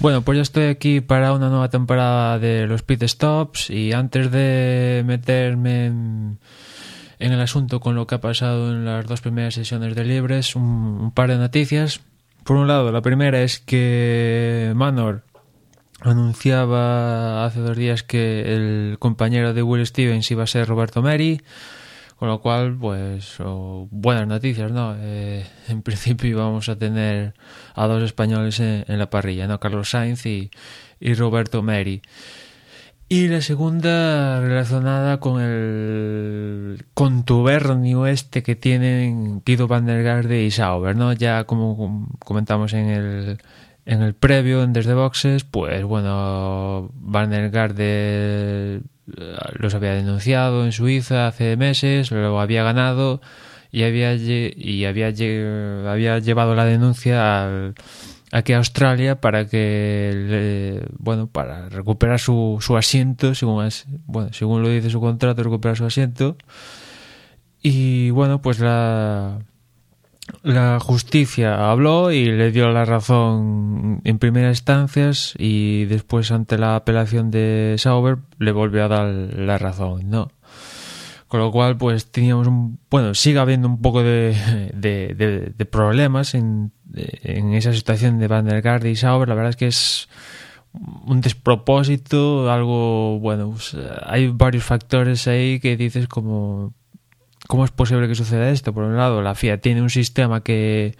Bueno, pues ya estoy aquí para una nueva temporada de los Pit Stops y antes de meterme en, el asunto con lo que ha pasado en las dos primeras sesiones de Libres, un, un par de noticias. Por un lado, la primera es que Manor anunciaba hace dos días que el compañero de Will Stevens iba a ser Roberto Meri, con lo cual, pues, buenas noticias, ¿no? Eh, en principio vamos a tener a dos españoles en, en la parrilla, ¿no? Carlos Sainz y, y Roberto Meri. Y la segunda relacionada con el contubernio este que tienen Guido van der Garde y Sauber, ¿no? Ya como comentamos en el en el previo en Desde Boxes, pues bueno, Van der Garde los había denunciado en Suiza hace meses, lo había ganado y había y había había llevado la denuncia al aquí a Australia para que bueno para recuperar su, su asiento según es, bueno según lo dice su contrato recuperar su asiento. Y bueno pues la la justicia habló y le dio la razón en primeras instancias y después ante la apelación de Sauber le volvió a dar la razón no con lo cual pues teníamos un bueno sigue habiendo un poco de, de, de, de problemas en en esa situación de Van der y Sauber, la verdad es que es un despropósito, algo, bueno, pues, hay varios factores ahí que dices como, ¿cómo es posible que suceda esto? Por un lado, la FIA tiene un sistema que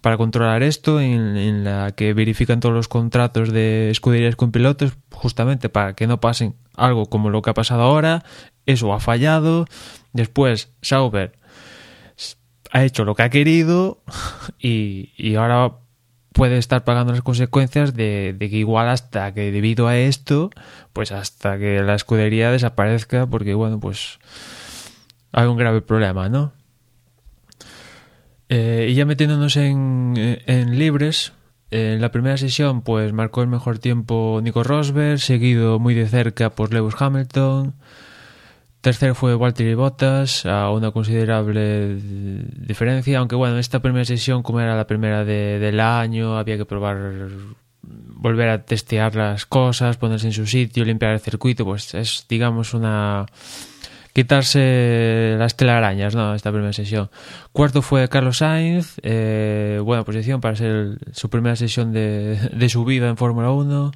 para controlar esto, en, en la que verifican todos los contratos de escuderías con pilotos, justamente para que no pasen algo como lo que ha pasado ahora, eso ha fallado, después Sauber ha hecho lo que ha querido y, y ahora puede estar pagando las consecuencias de, de, que igual hasta que debido a esto, pues hasta que la escudería desaparezca, porque bueno, pues hay un grave problema, ¿no? Eh, y ya metiéndonos en, en libres, en la primera sesión pues marcó el mejor tiempo Nico Rosberg, seguido muy de cerca por Lewis Hamilton, Tercero fue Valtteri Bottas a una considerable diferencia, aunque bueno, esta primera sesión como era la primera de, del año, había que probar volver a testear las cosas, ponerse en su sitio, limpiar el circuito, pues es digamos una quitarse las telarañas, ¿no? Esta primera sesión. Cuarto fue Carlos Sainz, eh, buena posición para ser su primera sesión de, de su vida en Fórmula 1.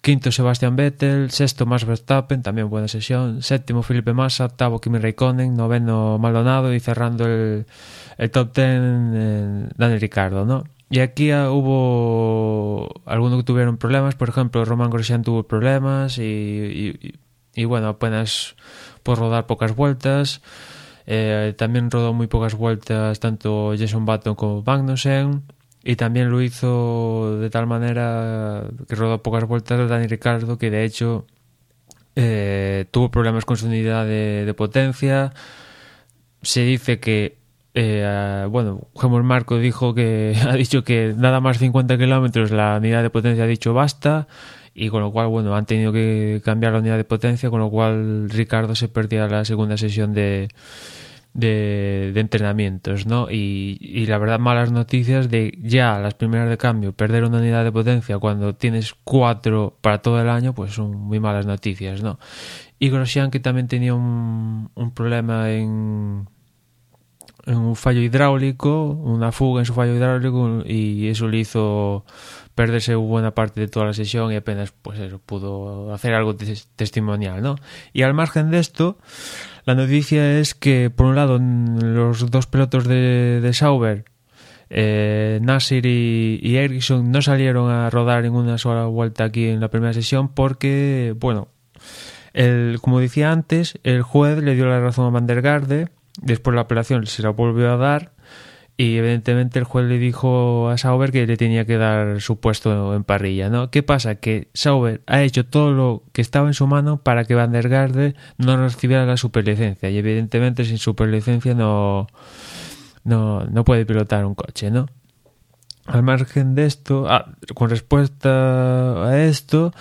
Quinto Sebastian Vettel, sexto Max Verstappen, también buena sesión, séptimo Felipe Massa, octavo Kimi Raikkonen, noveno Maldonado y cerrando el, el top ten eh, Daniel Ricardo, ¿no? Y aquí hubo algunos que tuvieron problemas, por ejemplo, Roman Grosjean tuvo problemas y, y bueno, apenas por rodar pocas vueltas. Eh, también rodó muy pocas vueltas tanto Jason Button como Magnussen. Y también lo hizo de tal manera que rodó pocas vueltas Dani Ricardo que de hecho eh, tuvo problemas con su unidad de, de, potencia. Se dice que eh, bueno, Gemor Marco dijo que ha dicho que nada más 50 kilómetros la unidad de potencia ha dicho basta y con lo cual bueno han tenido que cambiar la unidad de potencia con lo cual Ricardo se perdía la segunda sesión de de, entrenamientos, ¿no? Y, y, la verdad, malas noticias de ya las primeras de cambio, perder una unidad de potencia cuando tienes cuatro para todo el año, pues son muy malas noticias, ¿no? Y Grosjean que también tenía un, un problema en, en un fallo hidráulico, una fuga en su fallo hidráulico y eso le hizo perderse buena parte de toda la sesión y apenas pues pudo hacer algo testimonial, ¿no? Y al margen de esto, la noticia es que, por un lado, los dos pilotos de, de Sauber, eh, Nasir y, y Ericsson, no salieron a rodar en una sola vuelta aquí en la primera sesión porque, bueno, el, como decía antes, el juez le dio la razón a Van der Garde, después la apelación se la volvió a dar y evidentemente el juez le dijo a Sauber que le tenía que dar su puesto en parrilla, ¿no? ¿Qué pasa? Que Sauber ha hecho todo lo que estaba en su mano para que Van der Garde no recibiera la superlicencia y evidentemente sin superlicencia no, no, no puede pilotar un coche, ¿no? Al margen de esto, ah, con respuesta a esto,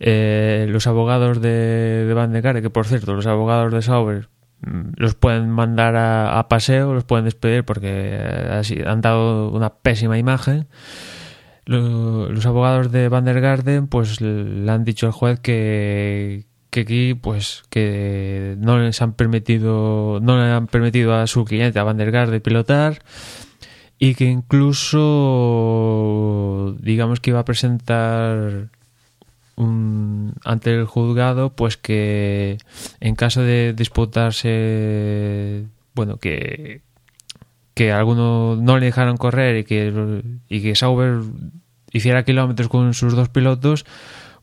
eh, los abogados de, de Van der Garde, que por cierto, los abogados de Sauber los pueden mandar a, a, paseo, los pueden despedir porque así han dado una pésima imagen. los abogados de Van der Garden pues le han dicho al juez que, aquí pues que no les han permitido no le han permitido a su cliente a Van der pilotar y que incluso digamos que iba a presentar ante el juzgado pues que en caso de disputarse bueno que que alguno no le dejaron correr y que y que Sauber hiciera kilómetros con sus dos pilotos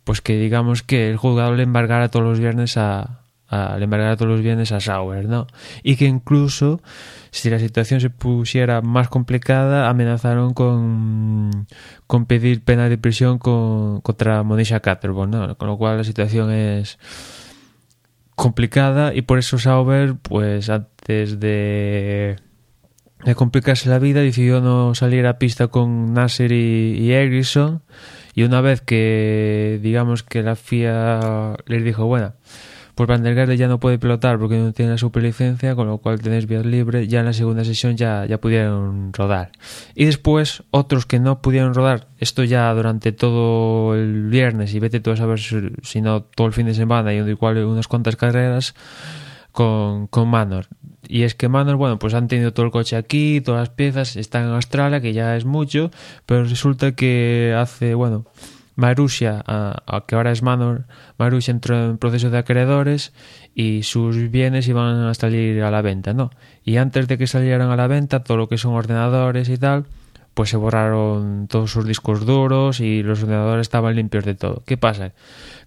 pues que digamos que el juzgado le embargara todos los viernes a, a le embargara todos los viernes a Sauber, ¿no? Y que incluso si la situación se pusiera más complicada, amenazaron con, con pedir pena de prisión con, contra Monisha Caterborn, ¿no? Con lo cual la situación es complicada y por eso Sauber, pues antes de, de complicarse la vida, decidió no salir a pista con Nasser y, y Ericsson y una vez que digamos que la FIA les dijo, bueno, pues Van der Garde ya no puede pilotar porque no tiene la superlicencia, con lo cual tenéis vías libres. Ya en la segunda sesión ya, ya pudieron rodar. Y después, otros que no pudieron rodar, esto ya durante todo el viernes, y vete tú a saber si, no todo el fin de semana, y igual unas cuantas carreras con, con Manor. Y es que Manor, bueno, pues han tenido todo el coche aquí, todas las piezas, están en Australia, que ya es mucho, pero resulta que hace, bueno, Marussia, a, que ahora es Manor, Marussia entró en proceso de acreedores y sus bienes iban a salir a la venta, ¿no? Y antes de que salieran a la venta, todo lo que son ordenadores y tal, pues se borraron todos sus discos duros y los ordenadores estaban limpios de todo. ¿Qué pasa?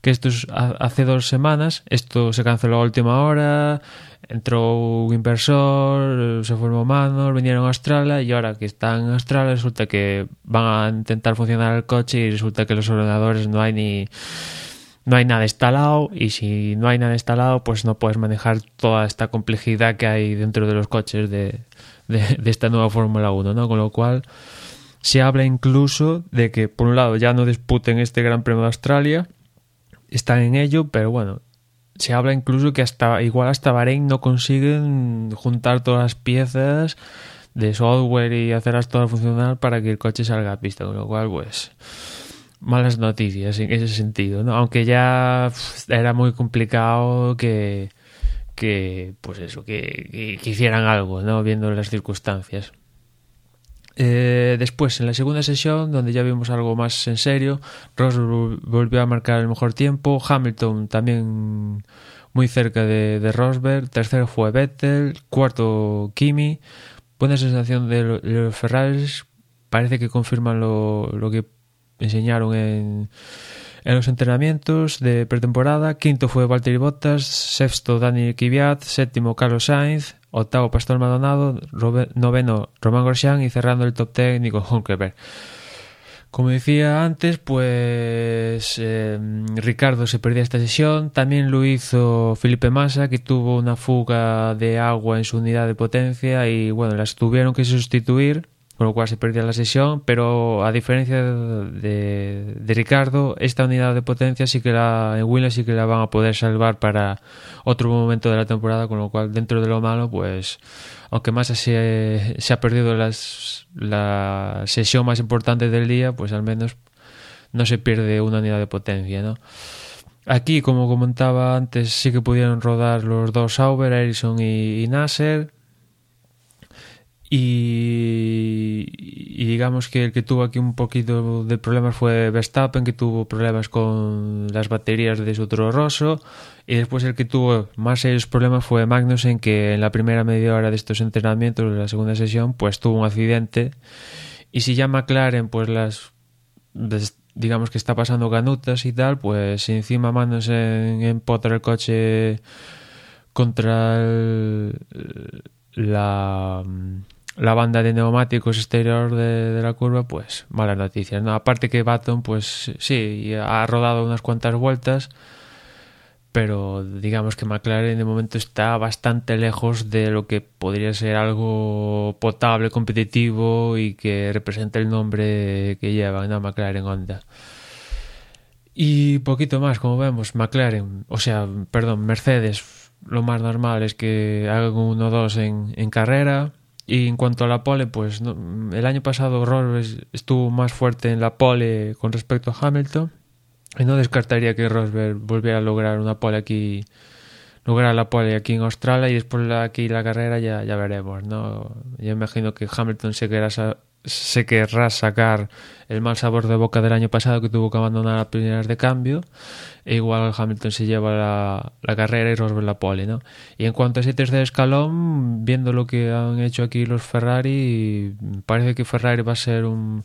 Que esto es, hace dos semanas, esto se canceló a última hora, entró un inversor, se formó Manor, vinieron a Australia y ahora que están en Australia resulta que van a intentar funcionar el coche y resulta que los ordenadores no hay ni no hay nada instalado y si no hay nada instalado pues no puedes manejar toda esta complejidad que hay dentro de los coches de, de, esta nueva Fórmula 1, ¿no? Con lo cual se habla incluso de que por un lado ya no disputen este Gran Premio de Australia, están en ello, pero bueno, se habla incluso que hasta igual hasta Bahrein no consiguen juntar todas las piezas de software y hacerlas todas funcionar para que el coche salga a pista, con lo cual pues malas noticias en ese sentido, ¿no? Aunque ya era muy complicado que que pues eso, que, que, hicieran algo, ¿no? Viendo las circunstancias. Eh, después, en la segunda sesión, donde ya vimos algo más en serio, Ross volvió a marcar el mejor tiempo, Hamilton también muy cerca de, de Rosberg, tercero fue Vettel, cuarto Kimi, buena sensación de, los Ferraris, parece que confirman lo, lo que enseñaron en, en los entrenamientos de pretemporada, quinto fue Valtteri Bottas, sexto Dani Kvyat, séptimo Carlos Sainz, octavo Pastor Maldonado, noveno Román Grosjean y cerrando el top técnico Hulkenberg. Como decía antes, pues eh, Ricardo se perdía esta sesión, también lo hizo Felipe Massa, que tuvo una fuga de agua en su unidad de potencia y bueno, las tuvieron que sustituir con lo cual se perdía la sesión, pero a diferencia de, Ricardo, esta unidad de potencia sí que la en Williams sí que la van a poder salvar para otro momento de la temporada, con lo cual dentro de lo malo, pues aunque más se, se ha perdido las, la sesión más importante del día, pues al menos no se pierde una unidad de potencia, ¿no? Aquí, como comentaba antes, sí que pudieron rodar los dos Sauber, Ericsson y Nasser y, y, digamos que el que tuvo aquí un poquito de problemas fue Verstappen, que tuvo problemas con las baterías de su Toro Rosso. Y después el que tuvo más serios problemas fue Magnussen, que en la primera media hora de estos entrenamientos, de la segunda sesión, pues tuvo un accidente. Y si ya McLaren, pues las. digamos que está pasando ganutas y tal, pues encima Magnussen empotra el coche contra el, la la banda de neumáticos exterior de, de, la curva, pues malas noticias. ¿no? Aparte que Baton, pues sí, ha rodado unas cuantas vueltas, pero digamos que McLaren de momento está bastante lejos de lo que podría ser algo potable, competitivo y que represente el nombre que lleva, ¿no? McLaren Honda. Y poquito más, como vemos, McLaren, o sea, perdón, Mercedes, lo más normal es que hagan uno o dos en, en carrera Y en cuanto a la pole, pues el año pasado Rosberg estuvo más fuerte en la pole con respecto a Hamilton. Y no descartaría que Rosberg volviera a lograr una pole aquí, lograr la pole aquí en Australia y después aquí la carrera ya, ya veremos, ¿no? Yo imagino que Hamilton se querrá, se querrá sacar el mal sabor de boca del año pasado que tuvo que abandonar a primeras de cambio e igual Hamilton se lleva la, la carrera y Rosberg la pole ¿no? y en cuanto a ese tercer escalón viendo lo que han hecho aquí los Ferrari parece que Ferrari va a ser un,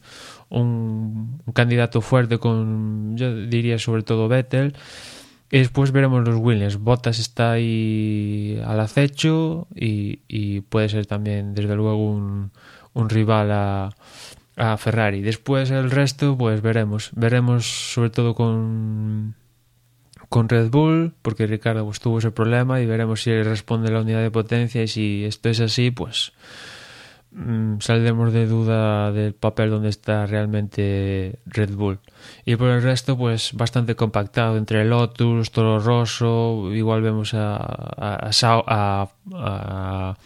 un, candidato fuerte con yo diría sobre todo Vettel y después veremos los Williams. Bottas está ahí al acecho y, y puede ser también, desde luego, un, un rival a, a Ferrari. Después el resto, pues veremos. Veremos sobre todo con, con Red Bull, porque Ricardo pues, tuvo ese problema y veremos si responde la unidad de potencia y si esto es así, pues mmm, saldremos de duda del papel donde está realmente Red Bull. Y por el resto, pues bastante compactado entre Lotus, Toro Rosso, igual vemos a, a, a, a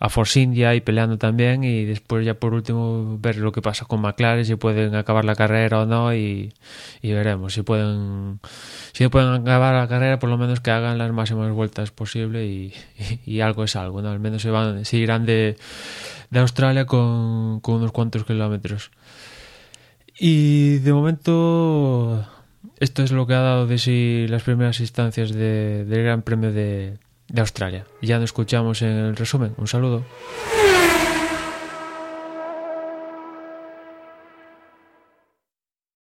a Force India y peleando también y después ya por último ver lo que pasa con McLaren si pueden acabar la carrera o no y, y veremos si pueden si pueden acabar la carrera por lo menos que hagan las máximas vueltas posible y, y, algo es algo ¿no? al menos se van se irán de, de Australia con, con unos cuantos kilómetros y de momento esto es lo que ha dado de sí las primeras instancias de, del Gran Premio de, de Australia. Ya nos escuchamos en el resumen. Un saludo.